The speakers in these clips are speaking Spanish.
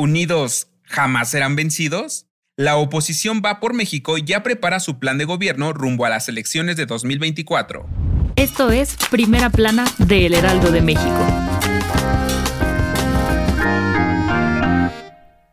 Unidos jamás serán vencidos? La oposición va por México y ya prepara su plan de gobierno rumbo a las elecciones de 2024. Esto es Primera Plana de El Heraldo de México.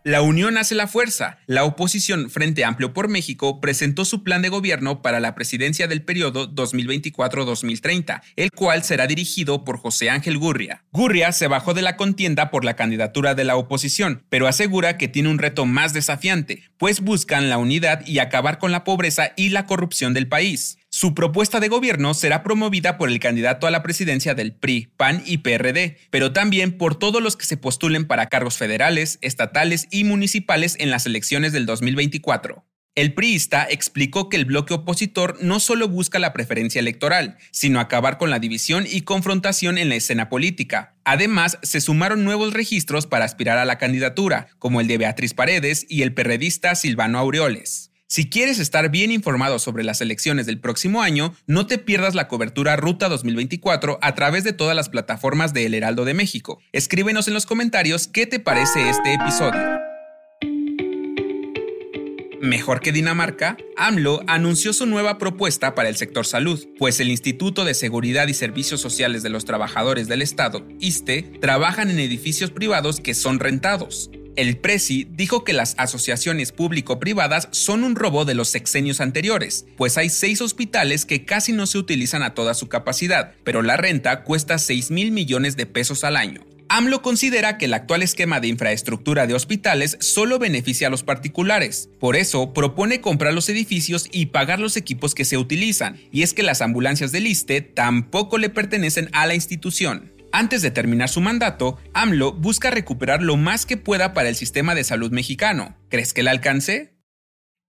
La unión hace la fuerza. La oposición Frente Amplio por México presentó su plan de gobierno para la presidencia del periodo 2024-2030, el cual será dirigido por José Ángel Gurria. Gurria se bajó de la contienda por la candidatura de la oposición, pero asegura que tiene un reto más desafiante, pues buscan la unidad y acabar con la pobreza y la corrupción del país. Su propuesta de gobierno será promovida por el candidato a la presidencia del PRI, PAN y PRD, pero también por todos los que se postulen para cargos federales, estatales y municipales en las elecciones del 2024. El priista explicó que el bloque opositor no solo busca la preferencia electoral, sino acabar con la división y confrontación en la escena política. Además, se sumaron nuevos registros para aspirar a la candidatura, como el de Beatriz Paredes y el perredista Silvano Aureoles. Si quieres estar bien informado sobre las elecciones del próximo año, no te pierdas la cobertura Ruta 2024 a través de todas las plataformas de El Heraldo de México. Escríbenos en los comentarios qué te parece este episodio. Mejor que Dinamarca, AMLO anunció su nueva propuesta para el sector salud, pues el Instituto de Seguridad y Servicios Sociales de los Trabajadores del Estado, ISTE, trabajan en edificios privados que son rentados. El Presi dijo que las asociaciones público-privadas son un robo de los sexenios anteriores, pues hay seis hospitales que casi no se utilizan a toda su capacidad, pero la renta cuesta 6 mil millones de pesos al año. AMLO considera que el actual esquema de infraestructura de hospitales solo beneficia a los particulares. Por eso, propone comprar los edificios y pagar los equipos que se utilizan. Y es que las ambulancias del ISTE tampoco le pertenecen a la institución. Antes de terminar su mandato, AMLO busca recuperar lo más que pueda para el sistema de salud mexicano. ¿Crees que le alcance?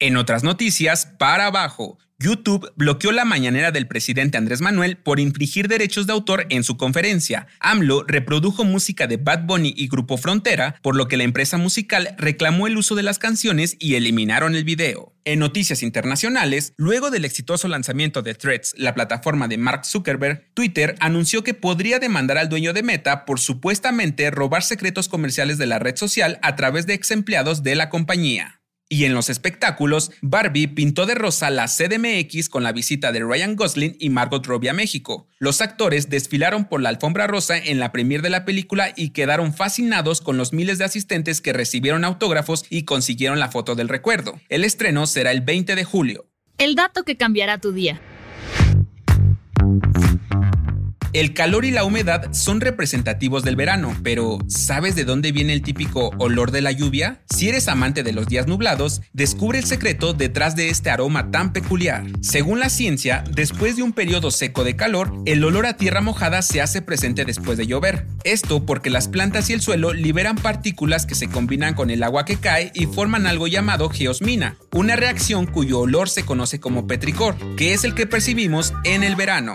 En otras noticias, para abajo, YouTube bloqueó la mañanera del presidente Andrés Manuel por infringir derechos de autor en su conferencia. AMLO reprodujo música de Bad Bunny y Grupo Frontera, por lo que la empresa musical reclamó el uso de las canciones y eliminaron el video. En noticias internacionales, luego del exitoso lanzamiento de Threads, la plataforma de Mark Zuckerberg, Twitter anunció que podría demandar al dueño de Meta por supuestamente robar secretos comerciales de la red social a través de ex empleados de la compañía. Y en los espectáculos, Barbie pintó de rosa la CDMX con la visita de Ryan Gosling y Margot Robbie a México. Los actores desfilaron por la alfombra rosa en la premier de la película y quedaron fascinados con los miles de asistentes que recibieron autógrafos y consiguieron la foto del recuerdo. El estreno será el 20 de julio. El dato que cambiará tu día. El calor y la humedad son representativos del verano, pero ¿sabes de dónde viene el típico olor de la lluvia? Si eres amante de los días nublados, descubre el secreto detrás de este aroma tan peculiar. Según la ciencia, después de un periodo seco de calor, el olor a tierra mojada se hace presente después de llover. Esto porque las plantas y el suelo liberan partículas que se combinan con el agua que cae y forman algo llamado geosmina, una reacción cuyo olor se conoce como petricor, que es el que percibimos en el verano.